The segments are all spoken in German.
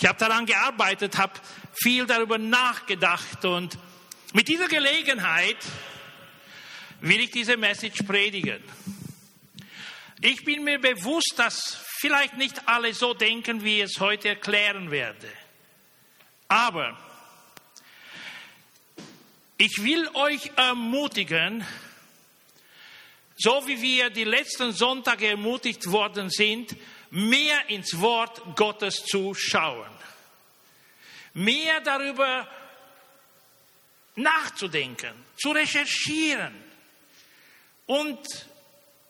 Ich habe daran gearbeitet, habe viel darüber nachgedacht und mit dieser Gelegenheit will ich diese Message predigen. Ich bin mir bewusst, dass vielleicht nicht alle so denken, wie ich es heute erklären werde. Aber ich will euch ermutigen, so wie wir die letzten Sonntage ermutigt worden sind, mehr ins Wort Gottes zu schauen, mehr darüber nachzudenken, zu recherchieren und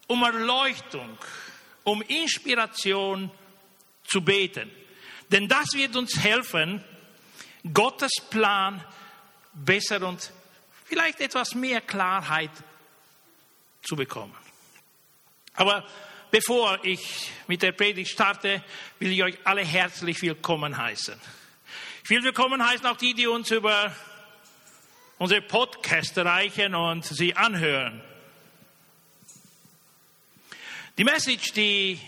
um Erleuchtung, um Inspiration zu beten. Denn das wird uns helfen, Gottes Plan besser und vielleicht etwas mehr Klarheit zu bekommen. Aber bevor ich mit der Predigt starte, will ich euch alle herzlich willkommen heißen. Ich will willkommen heißen auch die, die uns über unsere Podcast erreichen und sie anhören. Die Message, die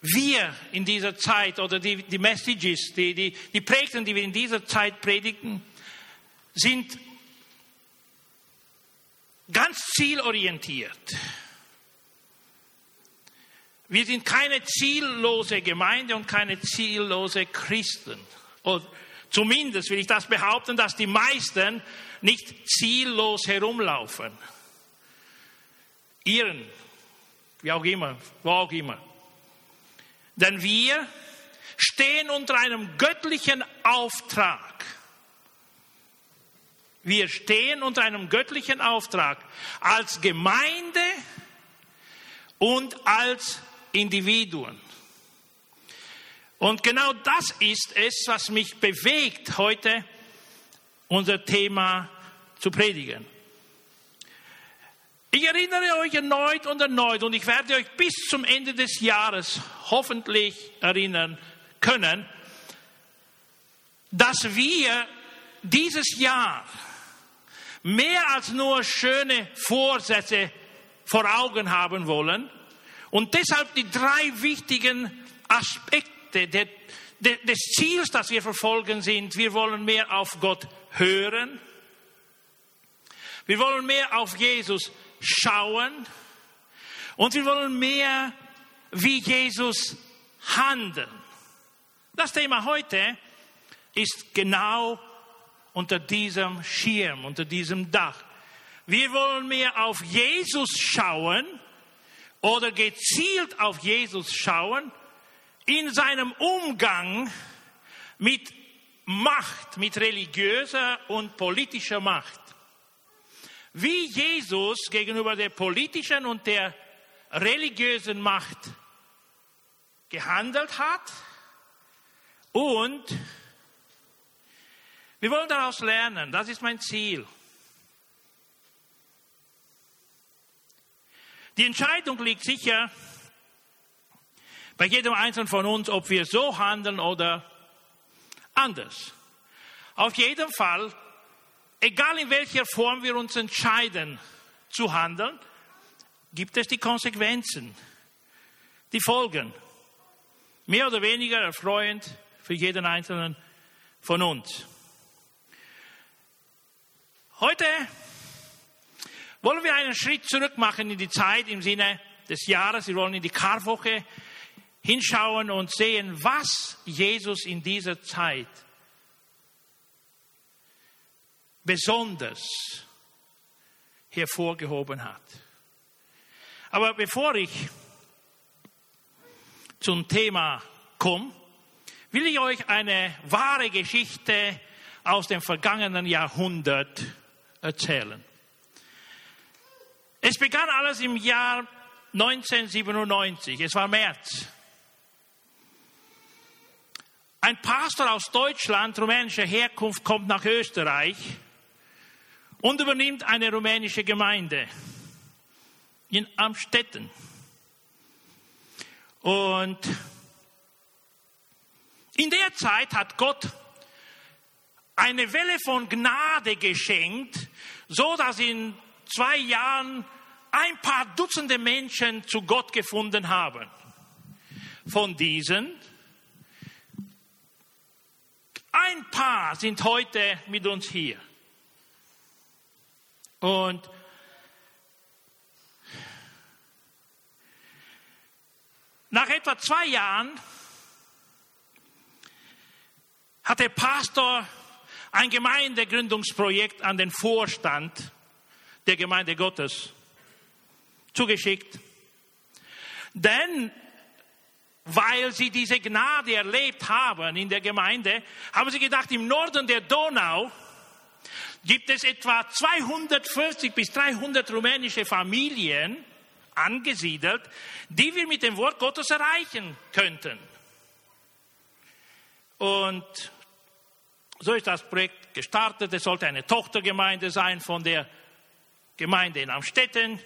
wir in dieser Zeit oder die, die Messages, die, die, die Predigten, die wir in dieser Zeit predigen, sind ganz zielorientiert. Wir sind keine ziellose Gemeinde und keine ziellose Christen. Oder zumindest will ich das behaupten, dass die meisten nicht ziellos herumlaufen. Ihren, wie auch immer, wo auch immer. Denn wir stehen unter einem göttlichen Auftrag. Wir stehen unter einem göttlichen Auftrag als Gemeinde und als Individuen. Und genau das ist es, was mich bewegt, heute unser Thema zu predigen. Ich erinnere euch erneut und erneut und ich werde euch bis zum Ende des Jahres hoffentlich erinnern können, dass wir dieses Jahr mehr als nur schöne Vorsätze vor Augen haben wollen und deshalb die drei wichtigen Aspekte des Ziels, das wir verfolgen, sind, wir wollen mehr auf Gott hören, wir wollen mehr auf Jesus schauen und wir wollen mehr wie Jesus handeln. Das Thema heute ist genau unter diesem Schirm, unter diesem Dach. Wir wollen mehr auf Jesus schauen oder gezielt auf Jesus schauen in seinem Umgang mit Macht, mit religiöser und politischer Macht. Wie Jesus gegenüber der politischen und der religiösen Macht gehandelt hat und wir wollen daraus lernen. Das ist mein Ziel. Die Entscheidung liegt sicher bei jedem Einzelnen von uns, ob wir so handeln oder anders. Auf jeden Fall, egal in welcher Form wir uns entscheiden zu handeln, gibt es die Konsequenzen, die Folgen. Mehr oder weniger erfreuend für jeden Einzelnen von uns. Heute wollen wir einen Schritt zurück machen in die Zeit im Sinne des Jahres. Wir wollen in die Karwoche hinschauen und sehen, was Jesus in dieser Zeit besonders hervorgehoben hat. Aber bevor ich zum Thema komme, will ich euch eine wahre Geschichte aus dem vergangenen Jahrhundert erzählen. Es begann alles im Jahr 1997, es war März. Ein Pastor aus Deutschland rumänischer Herkunft kommt nach Österreich und übernimmt eine rumänische Gemeinde in Amstetten. Und in der Zeit hat Gott eine Welle von Gnade geschenkt, so dass in zwei Jahren ein paar Dutzende Menschen zu Gott gefunden haben. Von diesen Ein paar sind heute mit uns hier. Und nach etwa zwei Jahren hat der Pastor ein Gemeindegründungsprojekt an den Vorstand der Gemeinde Gottes zugeschickt. Denn weil sie diese Gnade erlebt haben in der Gemeinde, haben sie gedacht, im Norden der Donau gibt es etwa 240 bis 300 rumänische Familien angesiedelt, die wir mit dem Wort Gottes erreichen könnten. Und so ist das Projekt gestartet. Es sollte eine Tochtergemeinde sein von der Gemeinde in Amstetten.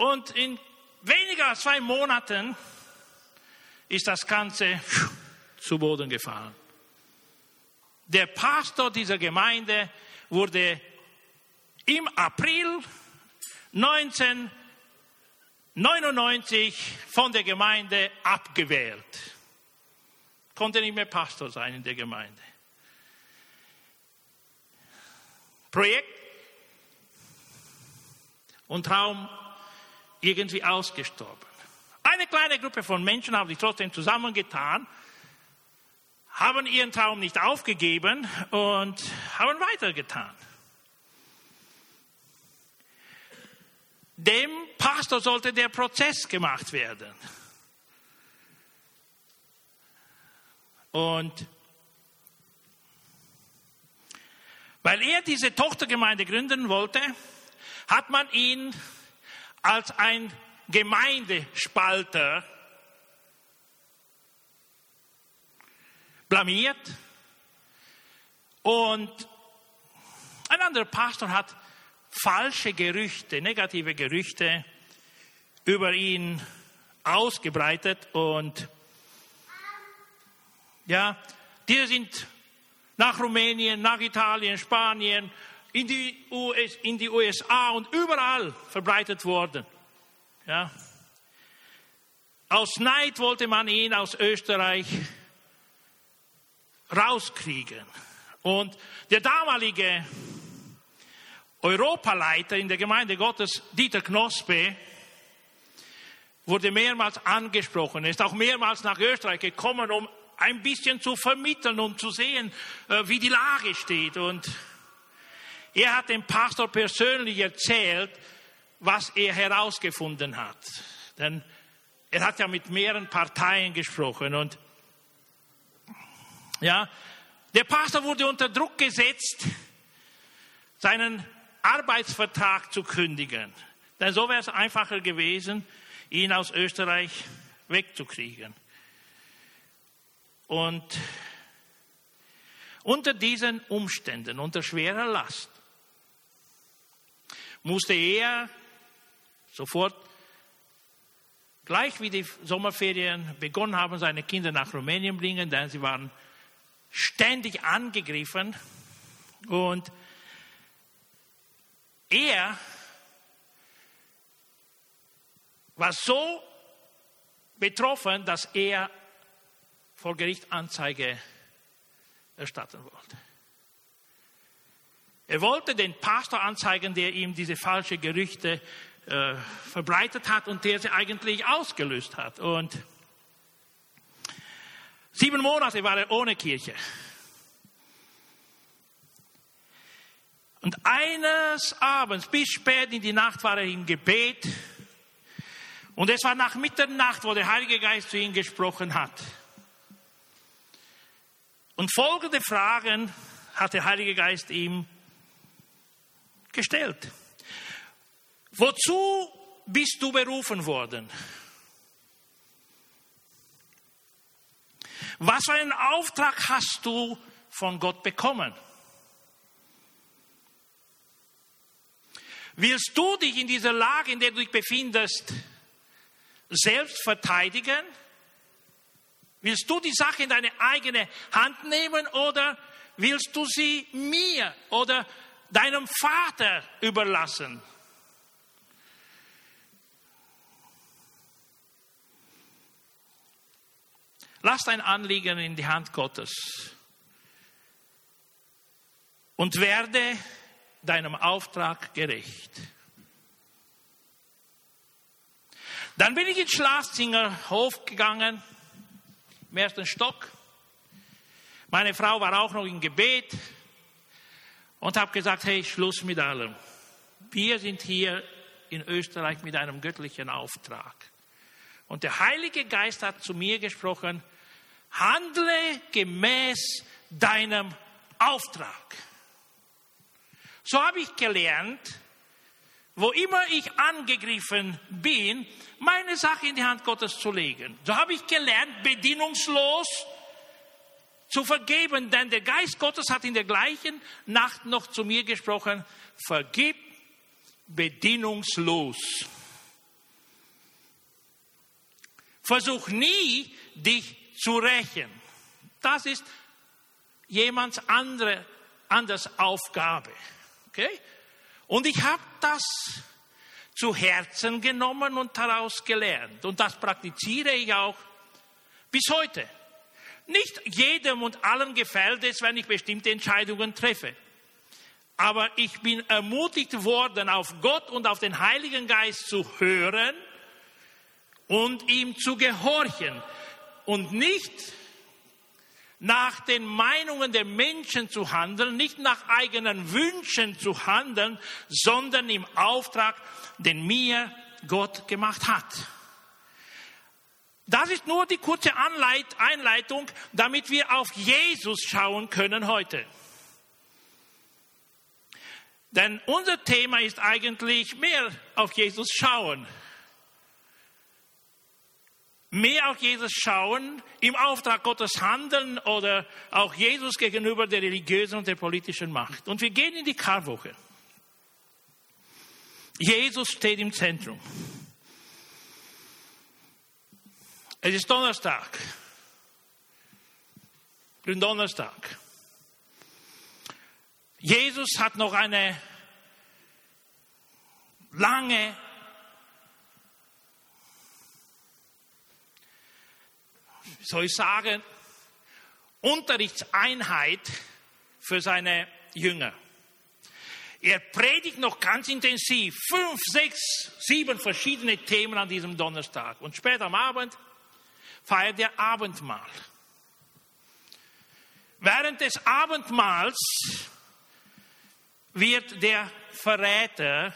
Und in weniger als zwei Monaten ist das Ganze zu Boden gefallen. Der Pastor dieser Gemeinde wurde im April 1999 von der Gemeinde abgewählt. Konnte nicht mehr Pastor sein in der Gemeinde. Projekt und Traum irgendwie ausgestorben. Eine kleine Gruppe von Menschen haben sich trotzdem zusammengetan, haben ihren Traum nicht aufgegeben und haben weitergetan. Dem Pastor sollte der Prozess gemacht werden. Und weil er diese Tochtergemeinde gründen wollte, hat man ihn als ein Gemeindespalter blamiert. Und ein anderer Pastor hat falsche Gerüchte, negative Gerüchte über ihn ausgebreitet und ja, die sind nach Rumänien, nach Italien, Spanien, in die, US, in die USA und überall verbreitet worden. Ja. Aus Neid wollte man ihn aus Österreich rauskriegen. Und der damalige Europaleiter in der Gemeinde Gottes, Dieter Knospe, wurde mehrmals angesprochen. Ist auch mehrmals nach Österreich gekommen, um ein bisschen zu vermitteln und zu sehen, äh, wie die Lage steht. Und er hat dem Pastor persönlich erzählt, was er herausgefunden hat. Denn er hat ja mit mehreren Parteien gesprochen und ja, der Pastor wurde unter Druck gesetzt, seinen Arbeitsvertrag zu kündigen. Denn so wäre es einfacher gewesen, ihn aus Österreich wegzukriegen. Und unter diesen Umständen, unter schwerer Last, musste er sofort, gleich wie die Sommerferien begonnen haben, seine Kinder nach Rumänien bringen, denn sie waren ständig angegriffen. Und er war so betroffen, dass er vor Gericht Anzeige erstatten wollte. Er wollte den Pastor anzeigen, der ihm diese falschen Gerüchte äh, verbreitet hat und der sie eigentlich ausgelöst hat. Und sieben Monate war er ohne Kirche. Und eines Abends, bis spät in die Nacht, war er im Gebet. Und es war nach Mitternacht, wo der Heilige Geist zu ihm gesprochen hat. Und folgende Fragen hat der Heilige Geist ihm gestellt. Wozu bist du berufen worden? Was für einen Auftrag hast du von Gott bekommen? Willst du dich in dieser Lage, in der du dich befindest, selbst verteidigen? Willst du die Sache in deine eigene Hand nehmen oder willst du sie mir oder deinem Vater überlassen. Lass dein Anliegen in die Hand Gottes und werde deinem Auftrag gerecht. Dann bin ich ins Schlafzimmerhof gegangen, im ersten Stock. Meine Frau war auch noch im Gebet und habe gesagt, hey, Schluss mit allem. Wir sind hier in Österreich mit einem göttlichen Auftrag. Und der Heilige Geist hat zu mir gesprochen, handle gemäß deinem Auftrag. So habe ich gelernt, wo immer ich angegriffen bin, meine Sache in die Hand Gottes zu legen. So habe ich gelernt, bedienungslos zu vergeben, denn der Geist Gottes hat in der gleichen Nacht noch zu mir gesprochen, vergib bedienungslos. Versuch nie, dich zu rächen. Das ist jemands andere, anders Aufgabe. Okay? Und ich habe das zu Herzen genommen und daraus gelernt. Und das praktiziere ich auch bis heute. Nicht jedem und allen gefällt es, wenn ich bestimmte Entscheidungen treffe. Aber ich bin ermutigt worden, auf Gott und auf den Heiligen Geist zu hören und ihm zu gehorchen und nicht nach den Meinungen der Menschen zu handeln, nicht nach eigenen Wünschen zu handeln, sondern im Auftrag, den mir Gott gemacht hat. Das ist nur die kurze Einleitung, damit wir auf Jesus schauen können heute. Denn unser Thema ist eigentlich mehr auf Jesus schauen mehr auf Jesus schauen, im Auftrag Gottes handeln oder auch Jesus gegenüber der religiösen und der politischen Macht. Und wir gehen in die Karwoche. Jesus steht im Zentrum. Es ist Donnerstag. Donnerstag. Jesus hat noch eine lange soll ich sagen, Unterrichtseinheit für seine Jünger. Er predigt noch ganz intensiv, fünf, sechs, sieben verschiedene Themen an diesem Donnerstag. Und später am Abend feiert er Abendmahl. Während des Abendmahls wird der Verräter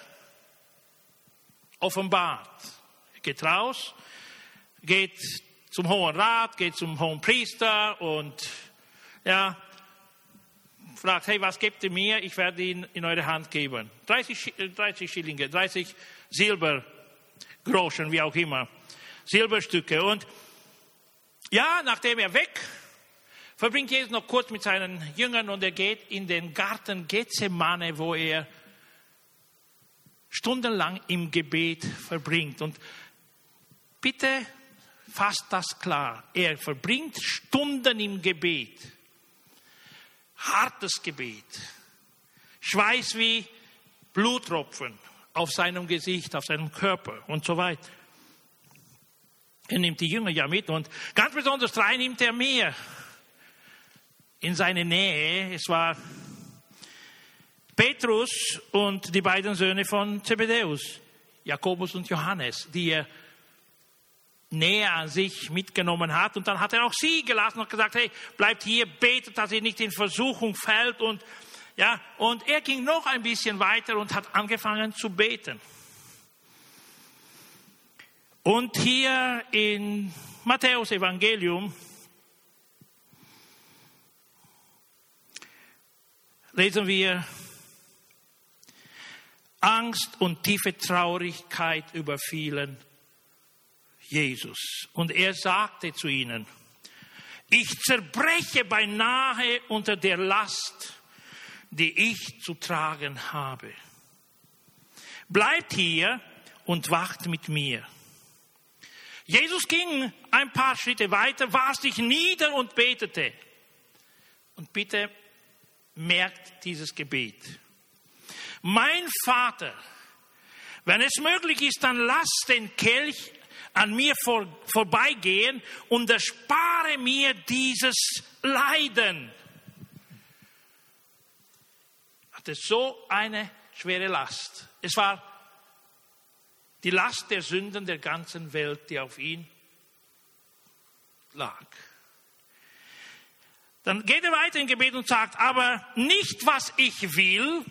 offenbart. Er geht raus, geht zum Hohen Rat, geht zum Hohen Priester und ja, fragt, hey, was gebt ihr mir? Ich werde ihn in eure Hand geben. 30, 30 Schillinge, 30 Silbergroschen, wie auch immer. Silberstücke. Und ja, nachdem er weg, verbringt Jesus noch kurz mit seinen Jüngern und er geht in den Garten Gethsemane, wo er stundenlang im Gebet verbringt. Und bitte fasst das klar. Er verbringt Stunden im Gebet. Hartes Gebet. Schweiß wie Bluttropfen auf seinem Gesicht, auf seinem Körper und so weiter. Er nimmt die Jünger ja mit und ganz besonders drei nimmt er mehr in seine Nähe. Es war Petrus und die beiden Söhne von Zebedäus, Jakobus und Johannes, die er näher an sich mitgenommen hat. Und dann hat er auch sie gelassen und gesagt, hey, bleibt hier, betet, dass ihr nicht in Versuchung fällt. Und, ja, und er ging noch ein bisschen weiter und hat angefangen zu beten. Und hier in Matthäus Evangelium lesen wir, Angst und tiefe Traurigkeit überfielen Jesus. Und er sagte zu ihnen, ich zerbreche beinahe unter der Last, die ich zu tragen habe. Bleibt hier und wacht mit mir. Jesus ging ein paar Schritte weiter, warf sich nieder und betete. Und bitte merkt dieses Gebet. Mein Vater, wenn es möglich ist, dann lass den Kelch an mir vor, vorbeigehen und erspare mir dieses Leiden. Hatte so eine schwere Last. Es war die Last der Sünden der ganzen Welt, die auf ihn lag. Dann geht er weiter im Gebet und sagt, aber nicht was ich will,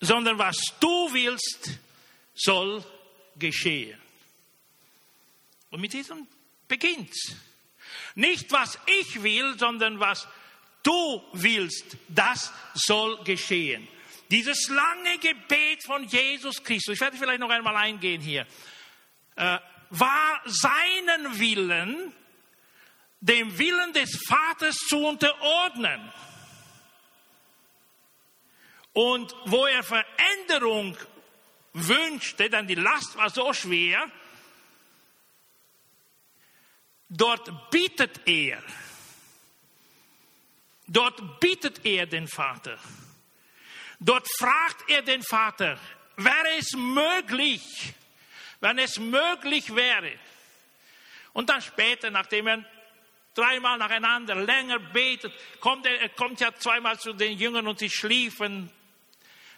sondern was du willst, soll geschehen. Und mit diesem beginnt Nicht was ich will, sondern was du willst, das soll geschehen. Dieses lange Gebet von Jesus Christus, ich werde vielleicht noch einmal eingehen hier, äh, war seinen Willen dem Willen des Vaters zu unterordnen. Und wo er Veränderung wünschte, denn die Last war so schwer, dort bittet er, dort bittet er den Vater, dort fragt er den Vater, wäre es möglich, wenn es möglich wäre. Und dann später, nachdem er dreimal nacheinander länger betet, kommt er, er kommt ja zweimal zu den Jüngern und sie schliefen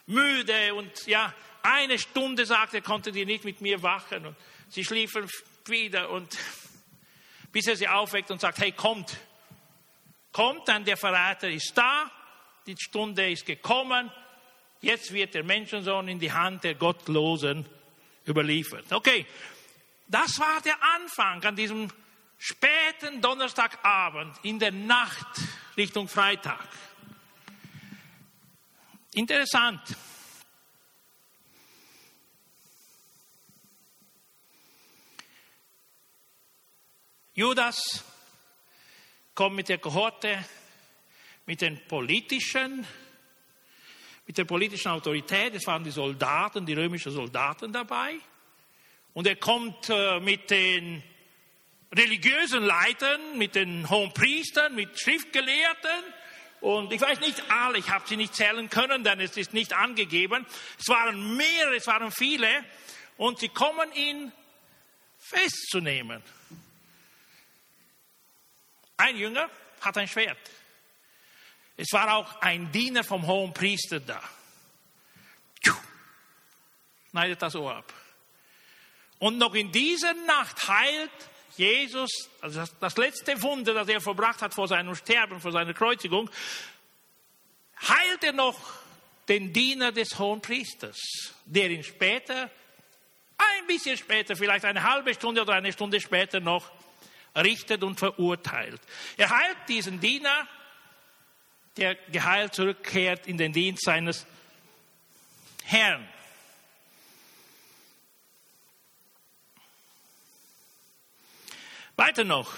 müde und ja, eine Stunde sagt er, konnte die nicht mit mir wachen und sie schliefen wieder und bis er sie aufweckt und sagt, hey, kommt, kommt, dann der Verräter ist da, die Stunde ist gekommen, jetzt wird der Menschensohn in die Hand der Gottlosen überliefert. Okay, das war der Anfang an diesem späten Donnerstagabend in der Nacht Richtung Freitag. Interessant. Judas kommt mit der Kohorte, mit den politischen, mit der politischen Autorität, es waren die Soldaten, die römischen Soldaten dabei, und er kommt äh, mit den religiösen Leitern, mit den hohen Priestern, mit Schriftgelehrten, und ich weiß nicht alle, ich habe sie nicht zählen können, denn es ist nicht angegeben. Es waren mehrere, es waren viele. Und sie kommen ihn festzunehmen. Ein Jünger hat ein Schwert. Es war auch ein Diener vom hohen Priester da. Schneidet das Ohr ab. Und noch in dieser Nacht heilt Jesus, also das, letzte Wunder, das er verbracht hat vor seinem Sterben, vor seiner Kreuzigung, heilt er noch den Diener des hohen Priesters, der ihn später, ein bisschen später, vielleicht eine halbe Stunde oder eine Stunde später noch richtet und verurteilt. Er heilt diesen Diener, der geheilt zurückkehrt in den Dienst seines Herrn. Weiter noch.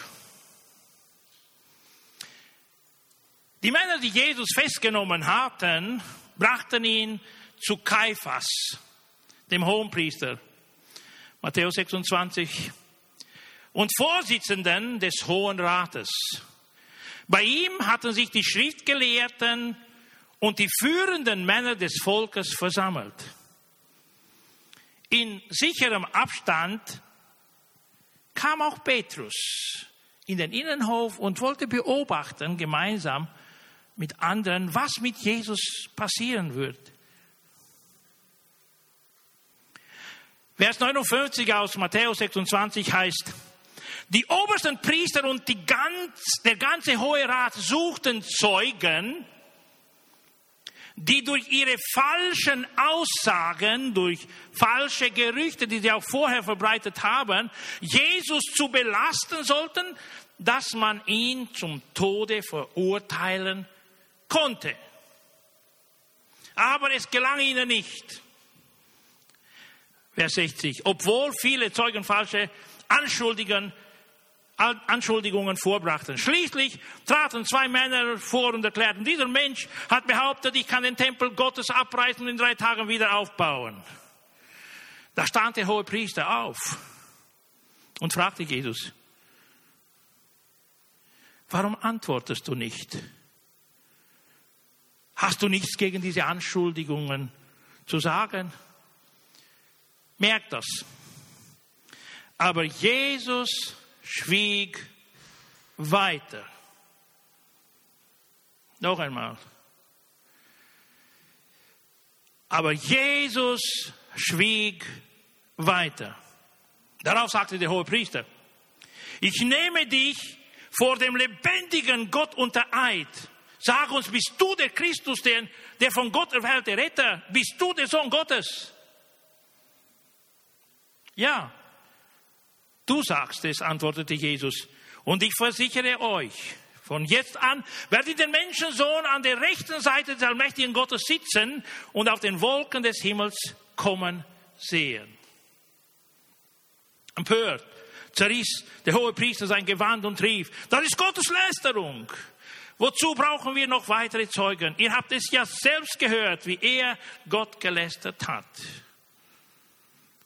Die Männer, die Jesus festgenommen hatten, brachten ihn zu Kaiphas, dem Hohenpriester. Matthäus 26. Und Vorsitzenden des Hohen Rates. Bei ihm hatten sich die Schriftgelehrten und die führenden Männer des Volkes versammelt. In sicherem Abstand kam auch Petrus in den Innenhof und wollte beobachten, gemeinsam mit anderen, was mit Jesus passieren wird. Vers 59 aus Matthäus 26 heißt, die obersten Priester und ganz, der ganze Hohe Rat suchten Zeugen, die durch ihre falschen Aussagen, durch falsche Gerüchte, die sie auch vorher verbreitet haben, Jesus zu belasten sollten, dass man ihn zum Tode verurteilen konnte. Aber es gelang ihnen nicht. Vers 60. Obwohl viele Zeugen falsche Anschuldigungen Anschuldigungen vorbrachten. Schließlich traten zwei Männer vor und erklärten, dieser Mensch hat behauptet, ich kann den Tempel Gottes abreißen und in drei Tagen wieder aufbauen. Da stand der hohe Priester auf und fragte Jesus, warum antwortest du nicht? Hast du nichts gegen diese Anschuldigungen zu sagen? Merkt das. Aber Jesus schwieg weiter. Noch einmal. Aber Jesus schwieg weiter. Darauf sagte der hohe Priester, ich nehme dich vor dem lebendigen Gott unter Eid. Sag uns, bist du der Christus, der, der von Gott erwählte Retter? Bist du der Sohn Gottes? Ja, du sagst es, antwortete Jesus. Und ich versichere euch, von jetzt an werdet den Menschensohn an der rechten Seite des allmächtigen Gottes sitzen und auf den Wolken des Himmels kommen sehen. Empört zerriss der hohe Priester sein Gewand und rief, das ist Gottes Lästerung. Wozu brauchen wir noch weitere Zeugen? Ihr habt es ja selbst gehört, wie er Gott gelästert hat.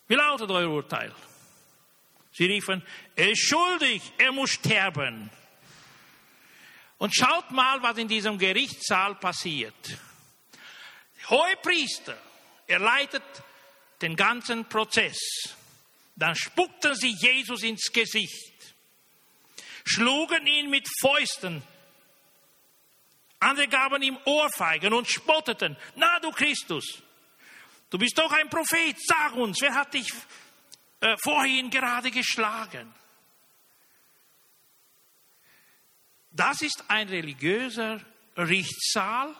Wie lautet euer Urteil? Sie riefen, er ist schuldig, er muss sterben. Und schaut mal, was in diesem Gerichtssaal passiert. Der hohe Priester, er leitet den ganzen Prozess. Dann spuckten sie Jesus ins Gesicht, schlugen ihn mit Fäusten, andere gaben ihm Ohrfeigen und spotteten, na du Christus, du bist doch ein Prophet, sag uns, wer hat dich äh, vorhin gerade geschlagen? Das ist ein religiöser Richtssaal,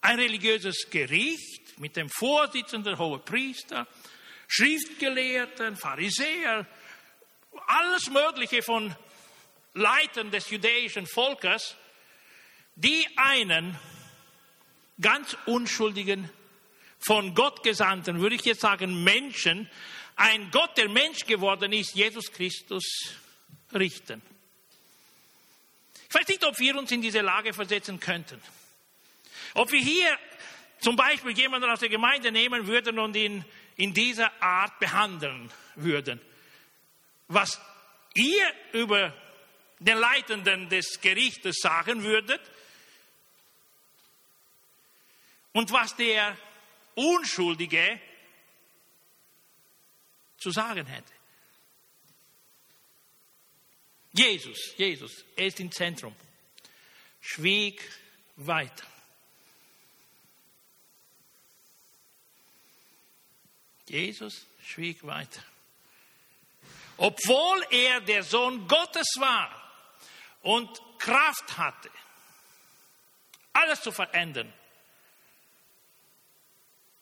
ein religiöses Gericht mit dem Vorsitzenden, hohe Priester, Schriftgelehrten, Pharisäer, alles Mögliche von Leitern des jüdischen Volkes, die einen ganz unschuldigen, von Gott gesandten, würde ich jetzt sagen, Menschen, ein Gott, der Mensch geworden ist, Jesus Christus, richten. Ich weiß nicht, ob wir uns in diese Lage versetzen könnten. Ob wir hier zum Beispiel jemanden aus der Gemeinde nehmen würden und ihn in dieser Art behandeln würden. Was ihr über den Leitenden des Gerichtes sagen würdet und was der Unschuldige zu sagen hätte. Jesus, Jesus, er ist im Zentrum, schwieg weiter. Jesus schwieg weiter. Obwohl er der Sohn Gottes war und Kraft hatte, alles zu verändern,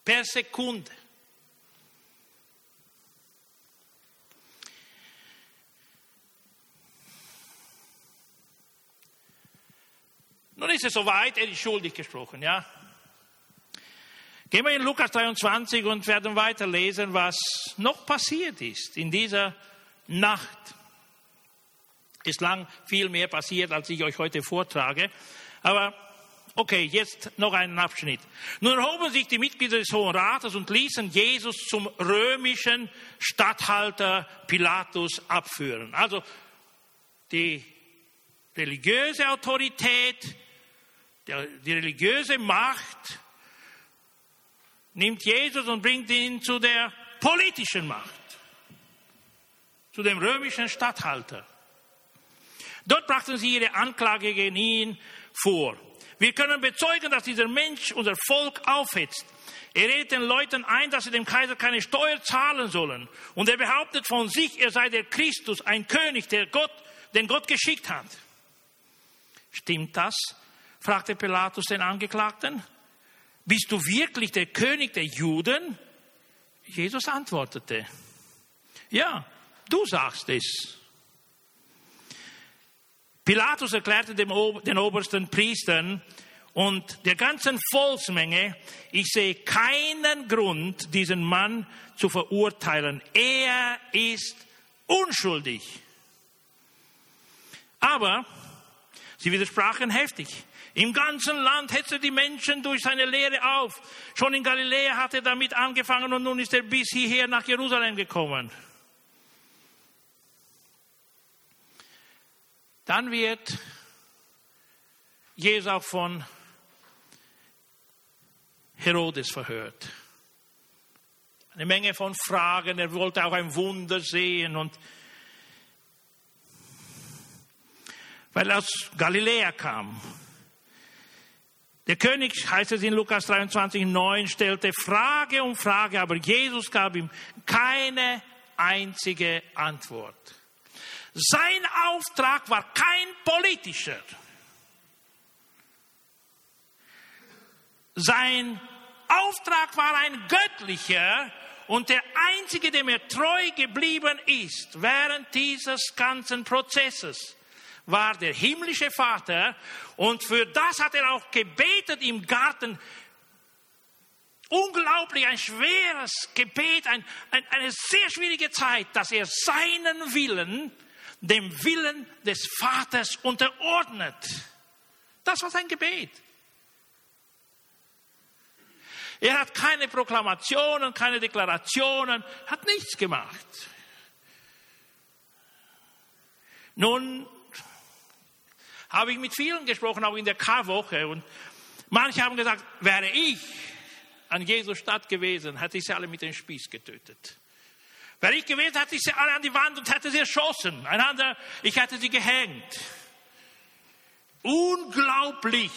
per Sekunde. Nun ist es soweit, er ist schuldig gesprochen, ja. Gehen wir in Lukas 23 und werden weiterlesen, was noch passiert ist in dieser Nacht. Ist lang viel mehr passiert, als ich euch heute vortrage. Aber okay, jetzt noch einen Abschnitt. Nun erhoben sich die Mitglieder des Hohen Rates und ließen Jesus zum römischen Statthalter Pilatus abführen. Also die religiöse Autorität, die religiöse Macht nimmt Jesus und bringt ihn zu der politischen Macht, zu dem römischen Statthalter. Dort brachten sie ihre Anklage gegen ihn vor. Wir können bezeugen, dass dieser Mensch unser Volk aufhetzt. Er redet den Leuten ein, dass sie dem Kaiser keine Steuer zahlen sollen. Und er behauptet von sich, er sei der Christus, ein König, der Gott, den Gott geschickt hat. Stimmt das? Fragte Pilatus den Angeklagten. Bist du wirklich der König der Juden? Jesus antwortete, ja, du sagst es. Pilatus erklärte dem, den obersten Priestern und der ganzen Volksmenge, ich sehe keinen Grund, diesen Mann zu verurteilen. Er ist unschuldig. Aber sie widersprachen heftig. Im ganzen Land hetzte die Menschen durch seine Lehre auf. Schon in Galiläa hat er damit angefangen und nun ist er bis hierher nach Jerusalem gekommen. Dann wird Jesus auch von Herodes verhört. Eine Menge von Fragen. Er wollte auch ein Wunder sehen und weil er aus Galiläa kam. Der König, heißt es in Lukas 23, 9, stellte Frage um Frage, aber Jesus gab ihm keine einzige Antwort. Sein Auftrag war kein politischer. Sein Auftrag war ein göttlicher und der einzige, dem er treu geblieben ist während dieses ganzen Prozesses war der himmlische Vater und für das hat er auch gebetet im Garten. Unglaublich, ein schweres Gebet, ein, ein, eine sehr schwierige Zeit, dass er seinen Willen dem Willen des Vaters unterordnet. Das war sein Gebet. Er hat keine Proklamationen, keine Deklarationen, hat nichts gemacht. Nun habe ich mit vielen gesprochen, auch in der Karwoche. Und manche haben gesagt, wäre ich an Jesus Stadt gewesen, hätte ich sie alle mit dem Spieß getötet. Wäre ich gewesen, hätte ich sie alle an die Wand und hätte sie erschossen. Einander, ich hätte sie gehängt. Unglaublich,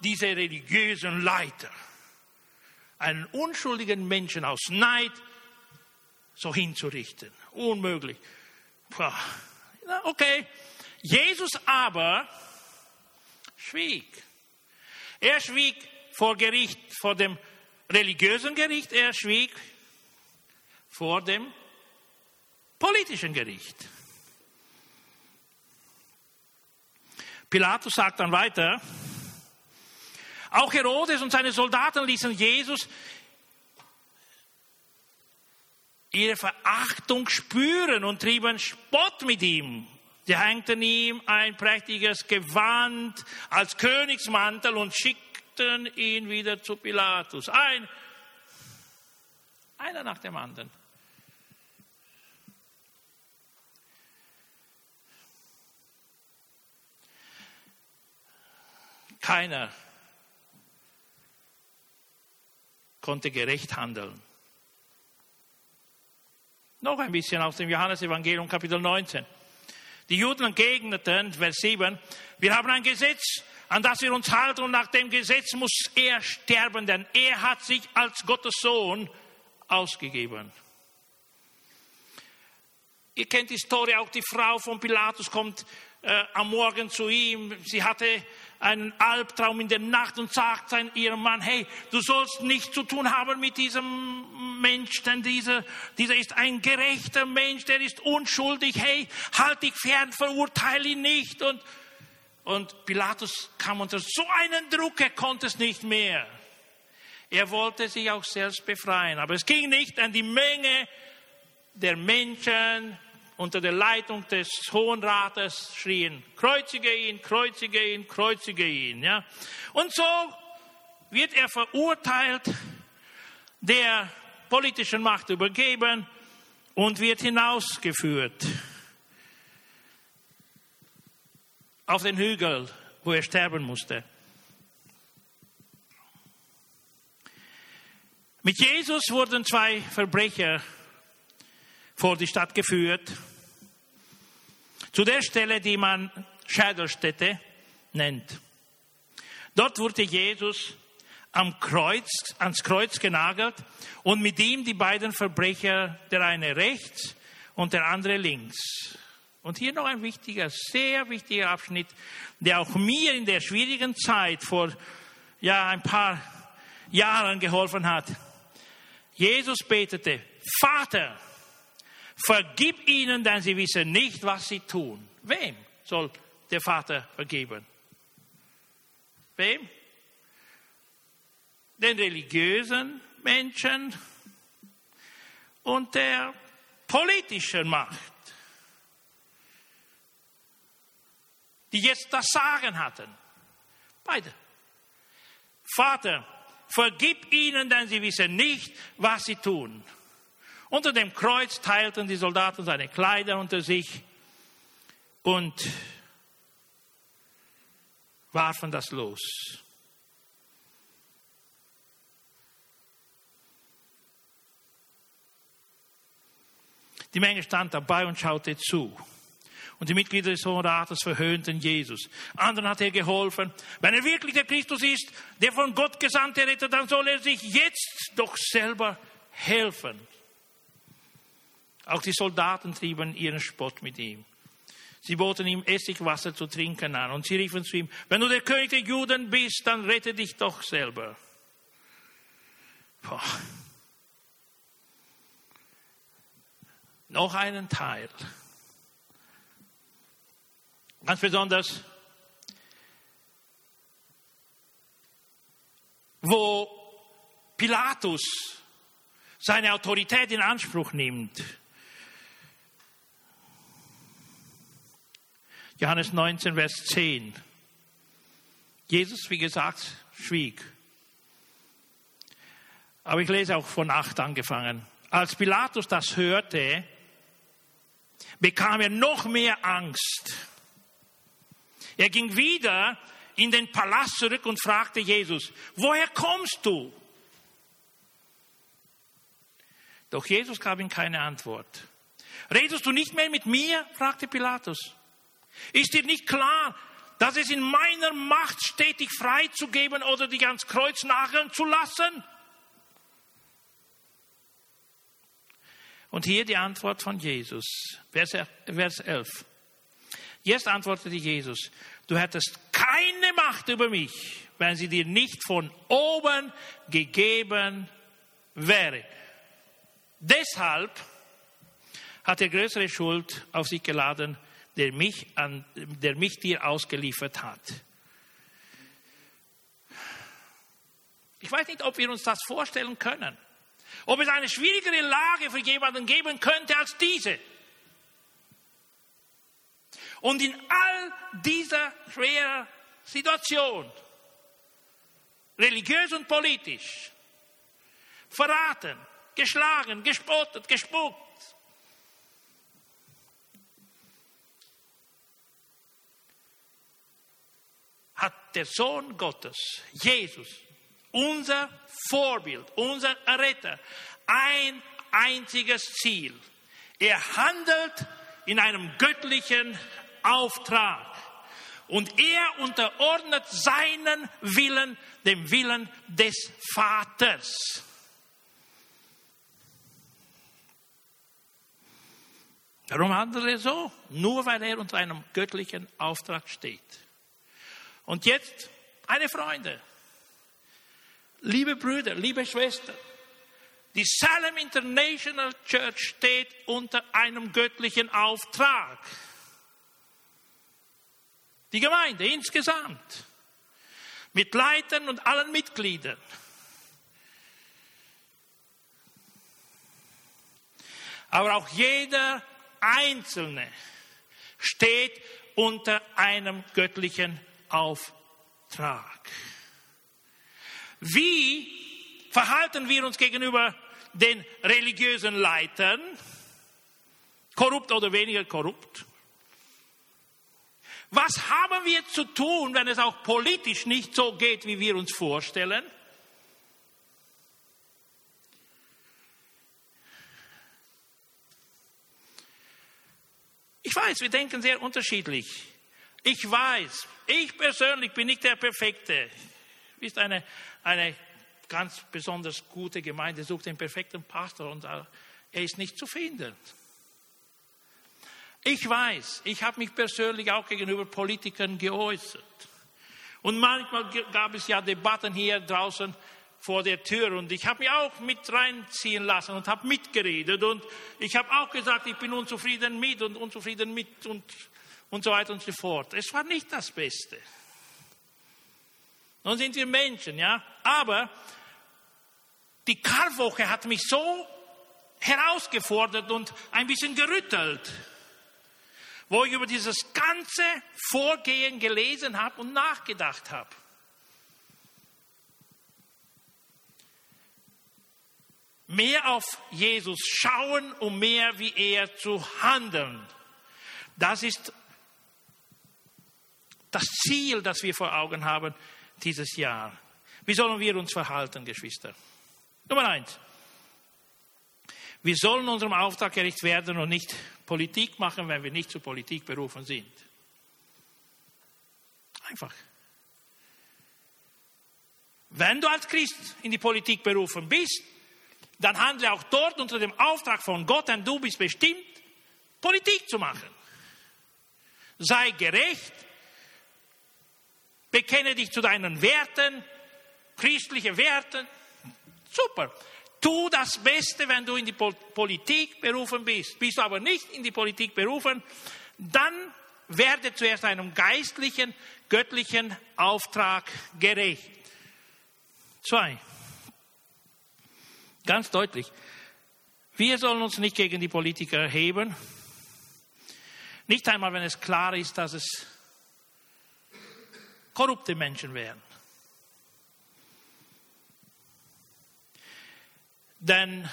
diese religiösen Leiter. Einen unschuldigen Menschen aus Neid so hinzurichten. Unmöglich. Okay, Jesus aber schwieg. Er schwieg vor Gericht, vor dem religiösen Gericht, er schwieg vor dem politischen Gericht. Pilatus sagt dann weiter, auch Herodes und seine Soldaten ließen Jesus ihre Verachtung spüren und trieben Spott mit ihm. Sie hängten ihm ein prächtiges Gewand als Königsmantel und schickten ihn wieder zu Pilatus. Ein, einer nach dem anderen. Keiner konnte gerecht handeln. Noch ein bisschen aus dem Johannesevangelium Kapitel 19. Die Juden entgegneten, Vers 7, wir haben ein Gesetz, an das wir uns halten und nach dem Gesetz muss er sterben, denn er hat sich als Gottes Sohn ausgegeben. Ihr kennt die Story, auch die Frau von Pilatus kommt äh, am Morgen zu ihm. Sie hatte einen Albtraum in der Nacht und sagt ihrem Mann, hey, du sollst nichts zu tun haben mit diesem Mensch, denn dieser, dieser ist ein gerechter Mensch, der ist unschuldig, hey, halt dich fern, verurteile ihn nicht. Und, und Pilatus kam unter so einen Druck, er konnte es nicht mehr. Er wollte sich auch selbst befreien, aber es ging nicht, denn die Menge der Menschen unter der Leitung des Hohen Rates schrien, kreuzige ihn, kreuzige ihn, kreuzige ihn. Ja? Und so wird er verurteilt, der politischen Macht übergeben und wird hinausgeführt auf den Hügel, wo er sterben musste. Mit Jesus wurden zwei Verbrecher vor die Stadt geführt zu der Stelle, die man Schädelstätte nennt. Dort wurde Jesus am Kreuz, ans Kreuz genagelt und mit ihm die beiden Verbrecher, der eine rechts und der andere links. Und hier noch ein wichtiger, sehr wichtiger Abschnitt, der auch mir in der schwierigen Zeit vor ja, ein paar Jahren geholfen hat. Jesus betete, Vater, Vergib ihnen, denn sie wissen nicht, was sie tun. Wem soll der Vater vergeben? Wem? Den religiösen Menschen und der politischen Macht, die jetzt das Sagen hatten. Beide. Vater, vergib ihnen, denn sie wissen nicht, was sie tun. Unter dem Kreuz teilten die Soldaten seine Kleider unter sich und warfen das los. Die Menge stand dabei und schaute zu. Und die Mitglieder des Hohen Rates verhöhnten Jesus. Anderen hat er geholfen. Wenn er wirklich der Christus ist, der von Gott gesandte Retter, dann soll er sich jetzt doch selber helfen. Auch die Soldaten trieben ihren Spott mit ihm. Sie boten ihm Essigwasser zu trinken an und sie riefen zu ihm, wenn du der König der Juden bist, dann rette dich doch selber. Boah. Noch einen Teil. Ganz besonders, wo Pilatus seine Autorität in Anspruch nimmt. Johannes 19, Vers 10. Jesus, wie gesagt, schwieg. Aber ich lese auch von 8 angefangen. Als Pilatus das hörte, bekam er noch mehr Angst. Er ging wieder in den Palast zurück und fragte Jesus, woher kommst du? Doch Jesus gab ihm keine Antwort. Redest du nicht mehr mit mir? fragte Pilatus. Ist dir nicht klar, dass es in meiner Macht steht, dich freizugeben oder dich ans Kreuz nageln zu lassen? Und hier die Antwort von Jesus, Vers 11. Jetzt antwortete Jesus, du hättest keine Macht über mich, wenn sie dir nicht von oben gegeben wäre. Deshalb hat er größere Schuld auf sich geladen, der mich, an, der mich dir ausgeliefert hat. Ich weiß nicht, ob wir uns das vorstellen können. Ob es eine schwierigere Lage für jemanden geben könnte als diese. Und in all dieser schweren Situation, religiös und politisch, verraten, geschlagen, gespottet, gespuckt, hat der Sohn Gottes, Jesus, unser Vorbild, unser Retter, ein einziges Ziel. Er handelt in einem göttlichen Auftrag. Und er unterordnet seinen Willen dem Willen des Vaters. Warum handelt er so? Nur weil er unter einem göttlichen Auftrag steht. Und jetzt, eine Freunde, liebe Brüder, liebe Schwestern, die Salem International Church steht unter einem göttlichen Auftrag. Die Gemeinde insgesamt. Mit Leitern und allen Mitgliedern. Aber auch jeder Einzelne steht unter einem göttlichen Auftrag. Wie verhalten wir uns gegenüber den religiösen Leitern? Korrupt oder weniger korrupt? Was haben wir zu tun, wenn es auch politisch nicht so geht, wie wir uns vorstellen? Ich weiß, wir denken sehr unterschiedlich. Ich weiß, ich persönlich bin nicht der Perfekte. Ist eine, eine ganz besonders gute Gemeinde, sucht den perfekten Pastor und er ist nicht zu finden. Ich weiß, ich habe mich persönlich auch gegenüber Politikern geäußert. Und manchmal gab es ja Debatten hier draußen vor der Tür und ich habe mich auch mit reinziehen lassen und habe mitgeredet und ich habe auch gesagt, ich bin unzufrieden mit und unzufrieden mit und, und so weiter und so fort. Es war nicht das Beste. Nun sind wir Menschen, ja, aber die Karwoche hat mich so herausgefordert und ein bisschen gerüttelt wo ich über dieses ganze Vorgehen gelesen habe und nachgedacht habe. Mehr auf Jesus schauen, um mehr wie er zu handeln. Das ist das Ziel, das wir vor Augen haben dieses Jahr. Wie sollen wir uns verhalten, Geschwister? Nummer eins. Wir sollen unserem Auftrag gerecht werden und nicht Politik machen, wenn wir nicht zur Politik berufen sind. Einfach. Wenn du als Christ in die Politik berufen bist, dann handle auch dort unter dem Auftrag von Gott, denn du bist bestimmt, Politik zu machen. Sei gerecht, bekenne dich zu deinen Werten, christliche Werte. Super. Tu das Beste, wenn du in die Politik berufen bist. Bist du aber nicht in die Politik berufen, dann werde zuerst einem geistlichen, göttlichen Auftrag gerecht. Zwei. Ganz deutlich. Wir sollen uns nicht gegen die Politiker erheben. Nicht einmal, wenn es klar ist, dass es korrupte Menschen wären. Denn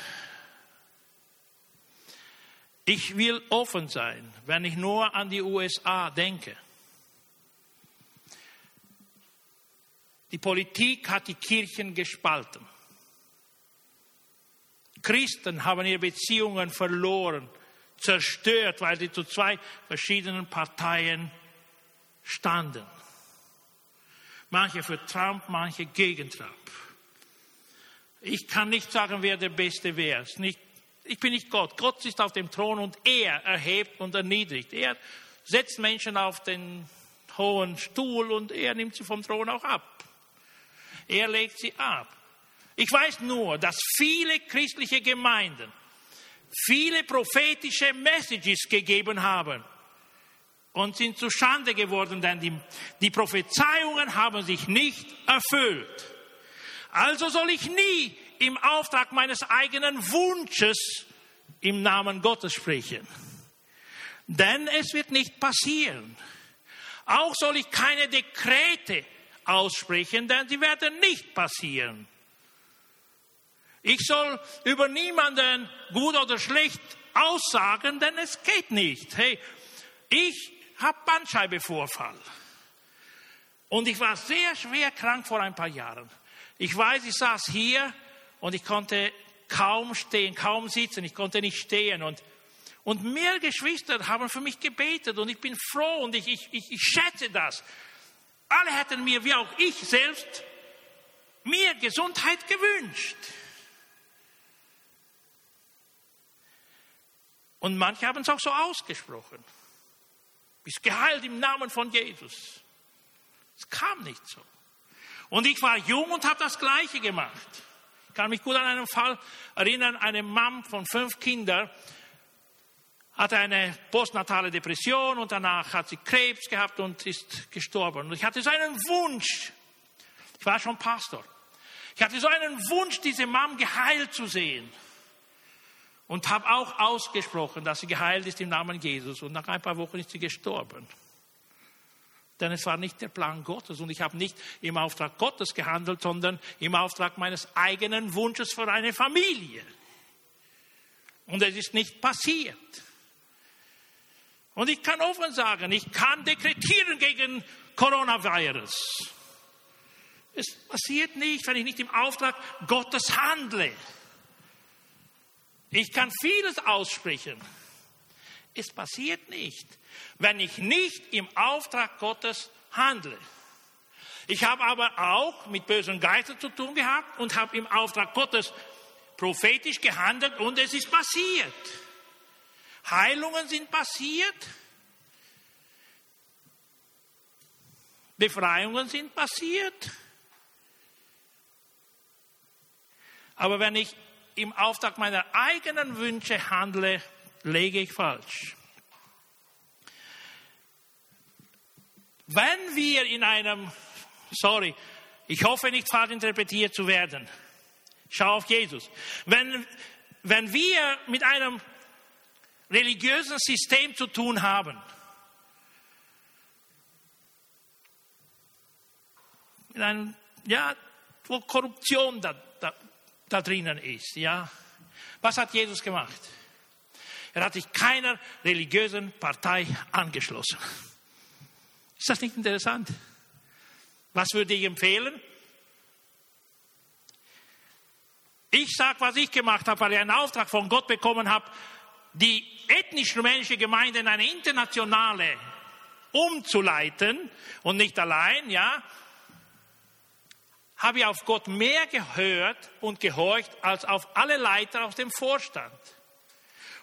ich will offen sein, wenn ich nur an die USA denke. Die Politik hat die Kirchen gespalten. Christen haben ihre Beziehungen verloren, zerstört, weil sie zu zwei verschiedenen Parteien standen. Manche für Trump, manche gegen Trump. Ich kann nicht sagen, wer der Beste wäre. Ich bin nicht Gott. Gott ist auf dem Thron und er erhebt und erniedrigt. Er setzt Menschen auf den hohen Stuhl und er nimmt sie vom Thron auch ab. Er legt sie ab. Ich weiß nur, dass viele christliche Gemeinden viele prophetische Messages gegeben haben und sind zu Schande geworden, denn die, die Prophezeiungen haben sich nicht erfüllt. Also soll ich nie im Auftrag meines eigenen Wunsches im Namen Gottes sprechen. Denn es wird nicht passieren. Auch soll ich keine Dekrete aussprechen, denn sie werden nicht passieren. Ich soll über niemanden gut oder schlecht aussagen, denn es geht nicht. Hey, ich habe Bandscheibevorfall. Und ich war sehr schwer krank vor ein paar Jahren. Ich weiß, ich saß hier und ich konnte kaum stehen, kaum sitzen, ich konnte nicht stehen. Und, und mehr Geschwister haben für mich gebetet und ich bin froh und ich, ich, ich, ich schätze das. Alle hätten mir, wie auch ich selbst, mir Gesundheit gewünscht. Und manche haben es auch so ausgesprochen. Bist geheilt im Namen von Jesus. Es kam nicht so. Und ich war jung und habe das Gleiche gemacht. Ich kann mich gut an einen Fall erinnern, eine Mom von fünf Kindern hatte eine postnatale Depression und danach hat sie Krebs gehabt und ist gestorben. Und ich hatte so einen Wunsch, ich war schon Pastor, ich hatte so einen Wunsch, diese Mom geheilt zu sehen. Und habe auch ausgesprochen, dass sie geheilt ist im Namen Jesus. Und nach ein paar Wochen ist sie gestorben. Denn es war nicht der Plan Gottes und ich habe nicht im Auftrag Gottes gehandelt, sondern im Auftrag meines eigenen Wunsches für eine Familie. Und es ist nicht passiert. Und ich kann offen sagen, ich kann dekretieren gegen Coronavirus. Es passiert nicht, wenn ich nicht im Auftrag Gottes handle. Ich kann vieles aussprechen. Es passiert nicht, wenn ich nicht im Auftrag Gottes handle. Ich habe aber auch mit bösen Geistern zu tun gehabt und habe im Auftrag Gottes prophetisch gehandelt und es ist passiert. Heilungen sind passiert. Befreiungen sind passiert. Aber wenn ich im Auftrag meiner eigenen Wünsche handle, lege ich falsch. Wenn wir in einem, sorry, ich hoffe nicht falsch interpretiert zu werden, schau auf Jesus. Wenn, wenn wir mit einem religiösen System zu tun haben, mit einem, ja, wo Korruption da, da, drinnen ist, ja. Was hat Jesus gemacht? Er hat sich keiner religiösen Partei angeschlossen. Ist das nicht interessant? Was würde ich empfehlen? Ich sage, was ich gemacht habe, weil ich einen Auftrag von Gott bekommen habe, die ethnisch-rumänische Gemeinde in eine internationale umzuleiten und nicht allein, ja, habe ich auf Gott mehr gehört und gehorcht als auf alle Leiter aus dem Vorstand.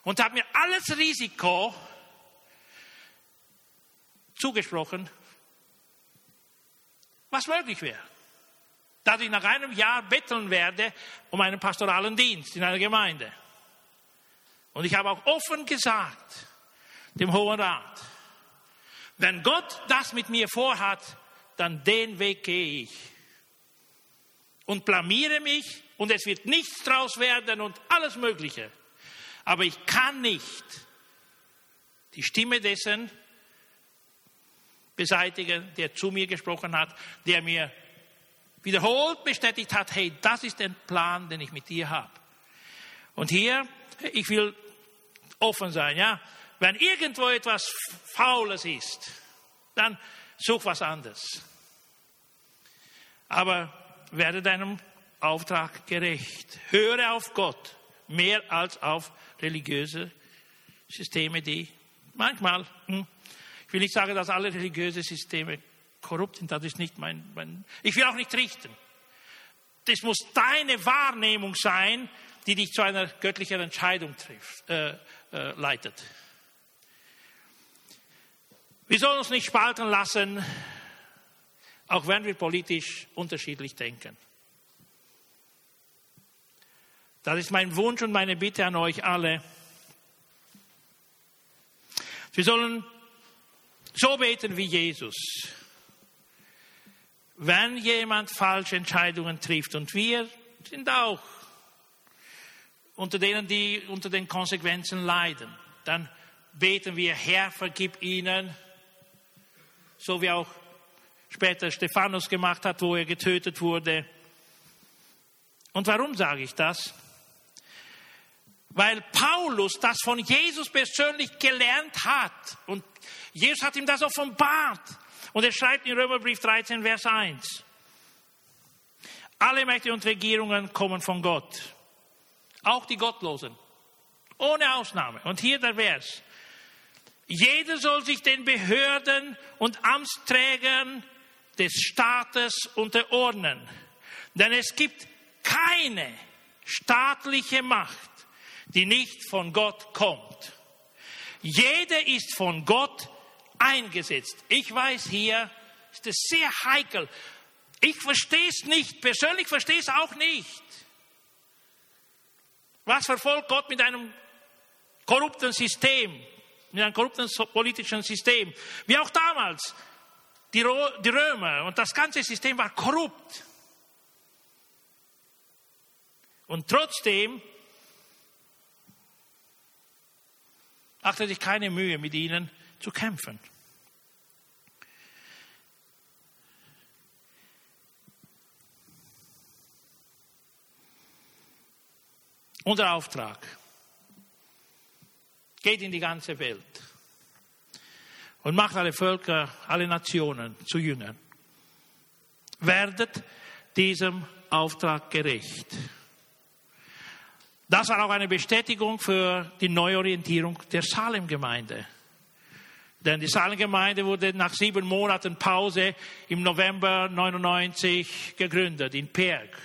Und habe mir alles Risiko zugesprochen, was möglich wäre. Dass ich nach einem Jahr betteln werde um einen pastoralen Dienst in einer Gemeinde. Und ich habe auch offen gesagt, dem Hohen Rat, wenn Gott das mit mir vorhat, dann den Weg gehe ich. Und blamiere mich und es wird nichts draus werden und alles Mögliche. Aber ich kann nicht die Stimme dessen beseitigen, der zu mir gesprochen hat, der mir wiederholt bestätigt hat, hey, das ist der Plan, den ich mit dir habe. Und hier, ich will offen sein, ja. Wenn irgendwo etwas Faules ist, dann such was anderes. Aber werde deinem Auftrag gerecht. Höre auf Gott mehr als auf religiöse Systeme, die manchmal, hm, ich will nicht sagen, dass alle religiöse Systeme korrupt sind, das ist nicht mein, mein ich will auch nicht richten. Das muss deine Wahrnehmung sein, die dich zu einer göttlichen Entscheidung trifft, äh, äh, leitet. Wir sollen uns nicht spalten lassen, auch wenn wir politisch unterschiedlich denken. Das ist mein Wunsch und meine Bitte an euch alle. Wir sollen so beten wie Jesus. Wenn jemand falsche Entscheidungen trifft, und wir sind auch unter denen, die unter den Konsequenzen leiden, dann beten wir, Herr, vergib ihnen, so wie auch später Stephanus gemacht hat, wo er getötet wurde. Und warum sage ich das? Weil Paulus das von Jesus persönlich gelernt hat und Jesus hat ihm das offenbart. Und er schreibt in Römerbrief 13, Vers 1. Alle Mächte und Regierungen kommen von Gott. Auch die Gottlosen. Ohne Ausnahme. Und hier der Vers. Jeder soll sich den Behörden und Amtsträgern des Staates unterordnen. Denn es gibt keine staatliche Macht, die nicht von Gott kommt. Jeder ist von Gott eingesetzt. Ich weiß, hier ist es sehr heikel. Ich verstehe es nicht, persönlich verstehe es auch nicht. Was verfolgt Gott mit einem korrupten System, mit einem korrupten politischen System? Wie auch damals, die, Römer und das ganze System war korrupt. Und trotzdem machte sich keine Mühe, mit ihnen zu kämpfen. Unser Auftrag geht in die ganze Welt und macht alle Völker, alle Nationen zu Jüngern. Werdet diesem Auftrag gerecht. Das war auch eine Bestätigung für die Neuorientierung der Salem-Gemeinde. Denn die Salem-Gemeinde wurde nach sieben Monaten Pause im November 99 gegründet in Perg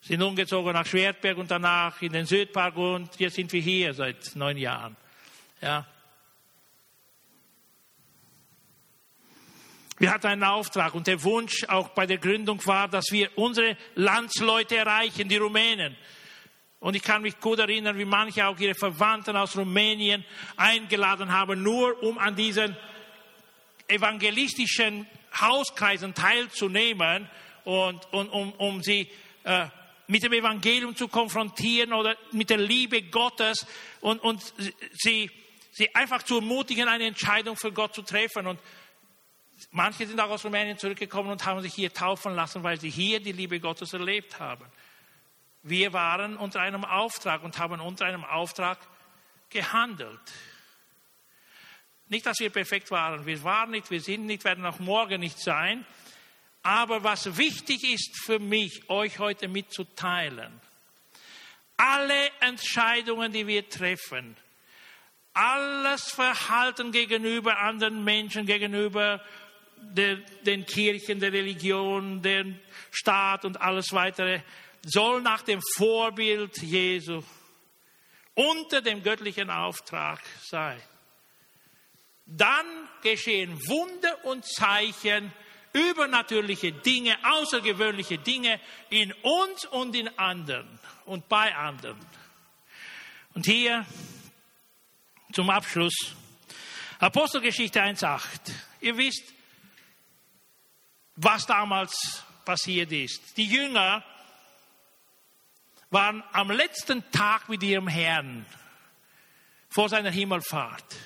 sind umgezogen nach Schwertberg und danach in den Südpark und jetzt sind wir hier seit neun Jahren. Ja. Wir hatten einen Auftrag und der Wunsch auch bei der Gründung war, dass wir unsere Landsleute erreichen, die Rumänen. Und ich kann mich gut erinnern, wie manche auch ihre Verwandten aus Rumänien eingeladen haben, nur um an diesen evangelistischen Hauskreisen teilzunehmen und, und um, um sie äh, mit dem Evangelium zu konfrontieren oder mit der Liebe Gottes und, und sie, sie einfach zu ermutigen, eine Entscheidung für Gott zu treffen. Und manche sind auch aus Rumänien zurückgekommen und haben sich hier taufen lassen, weil sie hier die Liebe Gottes erlebt haben. Wir waren unter einem Auftrag und haben unter einem Auftrag gehandelt. Nicht, dass wir perfekt waren. Wir waren nicht, wir sind nicht, werden auch morgen nicht sein. Aber was wichtig ist für mich, euch heute mitzuteilen, alle Entscheidungen, die wir treffen, alles Verhalten gegenüber anderen Menschen, gegenüber der, den Kirchen, der Religion, dem Staat und alles weitere, soll nach dem Vorbild Jesu unter dem göttlichen Auftrag sein. Dann geschehen Wunder und Zeichen, übernatürliche Dinge, außergewöhnliche Dinge in uns und in anderen und bei anderen. Und hier zum Abschluss Apostelgeschichte 1.8. Ihr wisst, was damals passiert ist. Die Jünger waren am letzten Tag mit ihrem Herrn vor seiner Himmelfahrt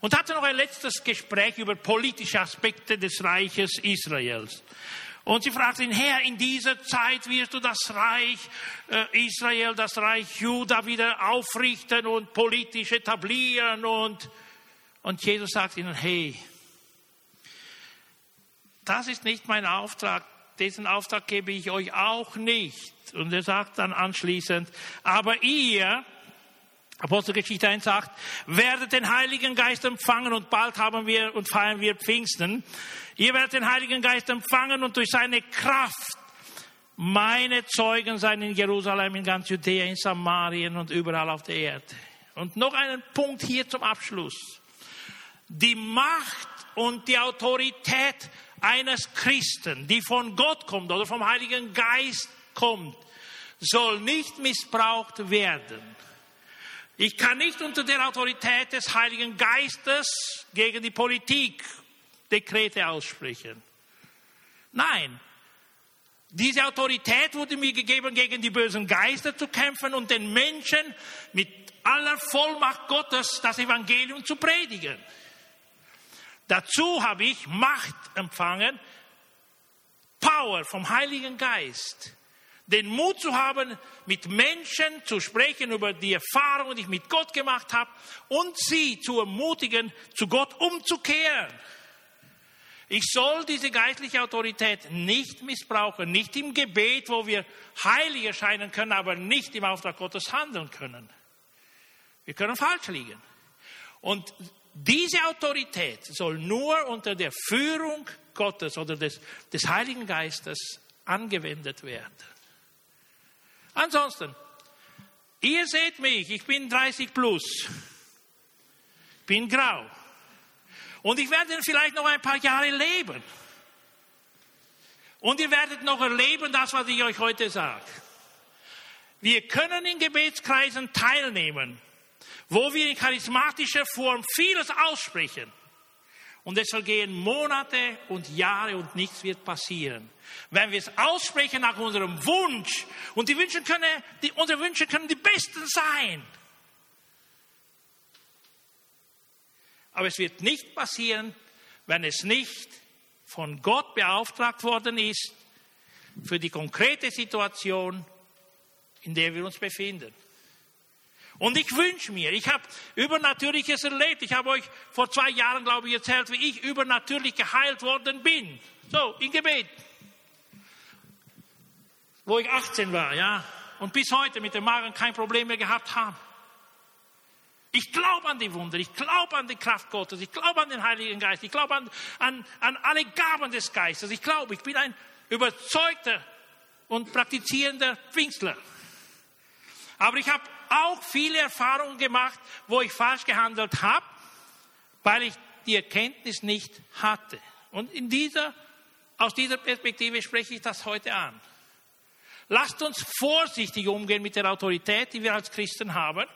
und hatten noch ein letztes Gespräch über politische Aspekte des Reiches Israels. Und sie fragten ihn, Herr, in dieser Zeit wirst du das Reich äh, Israel, das Reich Juda wieder aufrichten und politisch etablieren. Und, und Jesus sagt ihnen, hey, das ist nicht mein Auftrag, diesen Auftrag gebe ich euch auch nicht. Und er sagt dann anschließend, aber ihr, Apostelgeschichte 1 sagt, werdet den Heiligen Geist empfangen und bald haben wir und feiern wir Pfingsten. Ihr werdet den Heiligen Geist empfangen und durch seine Kraft meine Zeugen sein in Jerusalem, in ganz Judäa, in Samarien und überall auf der Erde. Und noch einen Punkt hier zum Abschluss. Die Macht und die Autorität eines Christen, die von Gott kommt oder vom Heiligen Geist kommt, soll nicht missbraucht werden. Ich kann nicht unter der Autorität des Heiligen Geistes gegen die Politik Dekrete aussprechen. Nein, diese Autorität wurde mir gegeben, gegen die bösen Geister zu kämpfen und den Menschen mit aller Vollmacht Gottes das Evangelium zu predigen. Dazu habe ich Macht empfangen, Power vom Heiligen Geist, den Mut zu haben, mit Menschen zu sprechen über die Erfahrungen, die ich mit Gott gemacht habe und sie zu ermutigen, zu Gott umzukehren. Ich soll diese geistliche Autorität nicht missbrauchen, nicht im Gebet, wo wir heilig erscheinen können, aber nicht im Auftrag Gottes handeln können. Wir können falsch liegen. Und diese Autorität soll nur unter der Führung Gottes oder des, des Heiligen Geistes angewendet werden. Ansonsten, ihr seht mich, ich bin 30 plus, bin grau. Und ich werde vielleicht noch ein paar Jahre leben. Und ihr werdet noch erleben, das, was ich euch heute sage. Wir können in Gebetskreisen teilnehmen wo wir in charismatischer Form vieles aussprechen. Und es vergehen Monate und Jahre und nichts wird passieren. Wenn wir es aussprechen nach unserem Wunsch, und die Wünsche können, die, unsere Wünsche können die besten sein. Aber es wird nicht passieren, wenn es nicht von Gott beauftragt worden ist für die konkrete Situation, in der wir uns befinden. Und ich wünsche mir, ich habe Übernatürliches erlebt. Ich habe euch vor zwei Jahren, glaube ich, erzählt, wie ich übernatürlich geheilt worden bin. So, in Gebet. Wo ich 18 war, ja. Und bis heute mit dem Magen kein Problem mehr gehabt habe. Ich glaube an die Wunder, ich glaube an die Kraft Gottes, ich glaube an den Heiligen Geist, ich glaube an, an, an alle Gaben des Geistes. Ich glaube, ich bin ein überzeugter und praktizierender Pfingstler. Aber ich habe auch viele Erfahrungen gemacht, wo ich falsch gehandelt habe, weil ich die Erkenntnis nicht hatte. Und in dieser, aus dieser Perspektive spreche ich das heute an. Lasst uns vorsichtig umgehen mit der Autorität, die wir als Christen haben.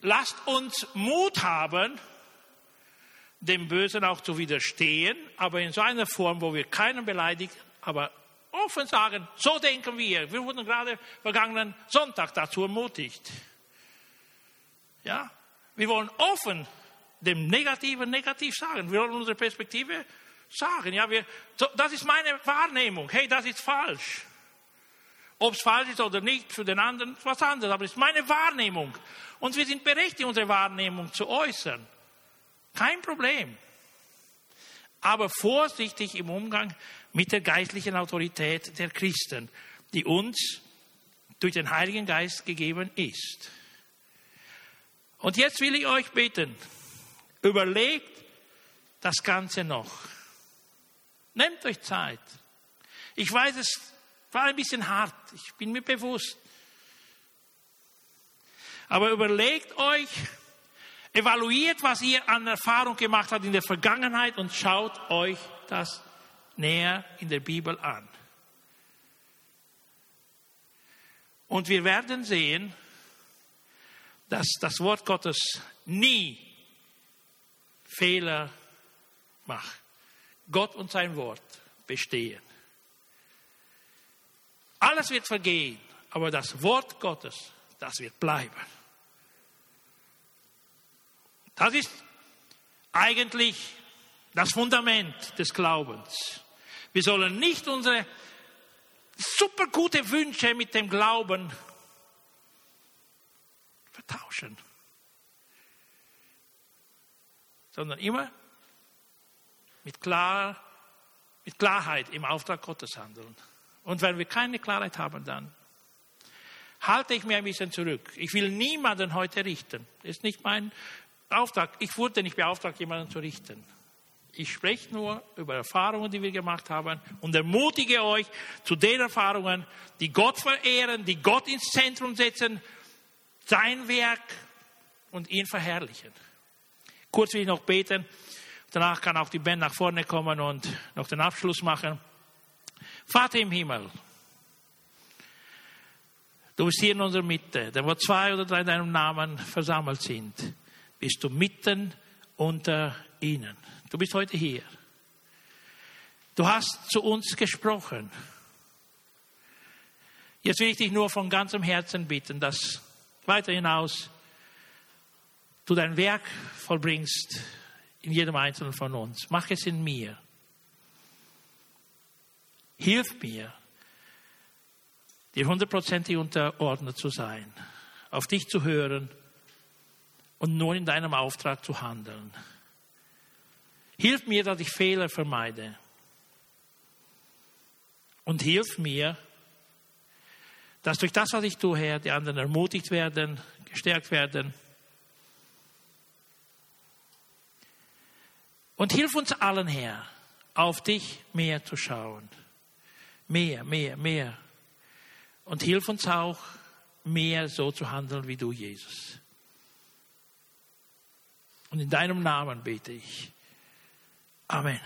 Lasst uns Mut haben, dem Bösen auch zu widerstehen, aber in so einer Form, wo wir keinen beleidigen, aber offen sagen, so denken wir. Wir wurden gerade vergangenen Sonntag dazu ermutigt. Ja, wir wollen offen dem Negativen negativ sagen. Wir wollen unsere Perspektive sagen. Ja, wir, das ist meine Wahrnehmung. Hey, das ist falsch. Ob es falsch ist oder nicht, für den anderen ist was anderes. Aber es ist meine Wahrnehmung. Und wir sind berechtigt, unsere Wahrnehmung zu äußern. Kein Problem. aber vorsichtig im Umgang mit der geistlichen Autorität der Christen, die uns durch den Heiligen Geist gegeben ist. Und jetzt will ich euch bitten, überlegt das Ganze noch. Nehmt euch Zeit. Ich weiß, es war ein bisschen hart, ich bin mir bewusst. Aber überlegt euch, evaluiert, was ihr an Erfahrung gemacht habt in der Vergangenheit und schaut euch das näher in der Bibel an. Und wir werden sehen, dass das Wort Gottes nie Fehler macht. Gott und sein Wort bestehen. Alles wird vergehen, aber das Wort Gottes, das wird bleiben. Das ist eigentlich das Fundament des Glaubens. Wir sollen nicht unsere super gute Wünsche mit dem Glauben vertauschen, sondern immer mit, klar, mit Klarheit im Auftrag Gottes handeln. Und wenn wir keine Klarheit haben, dann halte ich mir ein bisschen zurück. Ich will niemanden heute richten. Das ist nicht mein Auftrag. Ich wurde nicht beauftragt, jemanden zu richten. Ich spreche nur über Erfahrungen, die wir gemacht haben und ermutige euch zu den Erfahrungen, die Gott verehren, die Gott ins Zentrum setzen, sein Werk und ihn verherrlichen. Kurz will ich noch beten. Danach kann auch die Band nach vorne kommen und noch den Abschluss machen. Vater im Himmel, du bist hier in unserer Mitte, denn wo zwei oder drei in deinem Namen versammelt sind, bist du mitten unter ihnen. Du bist heute hier. Du hast zu uns gesprochen. Jetzt will ich dich nur von ganzem Herzen bitten, dass weiter hinaus du dein Werk vollbringst in jedem Einzelnen von uns. Mach es in mir. Hilf mir, dir hundertprozentig unterordnet zu sein, auf dich zu hören und nur in deinem Auftrag zu handeln. Hilf mir, dass ich Fehler vermeide. Und hilf mir, dass durch das, was ich tue, Herr, die anderen ermutigt werden, gestärkt werden. Und hilf uns allen, Herr, auf dich mehr zu schauen. Mehr, mehr, mehr. Und hilf uns auch, mehr so zu handeln wie du, Jesus. Und in deinem Namen bete ich. Amén.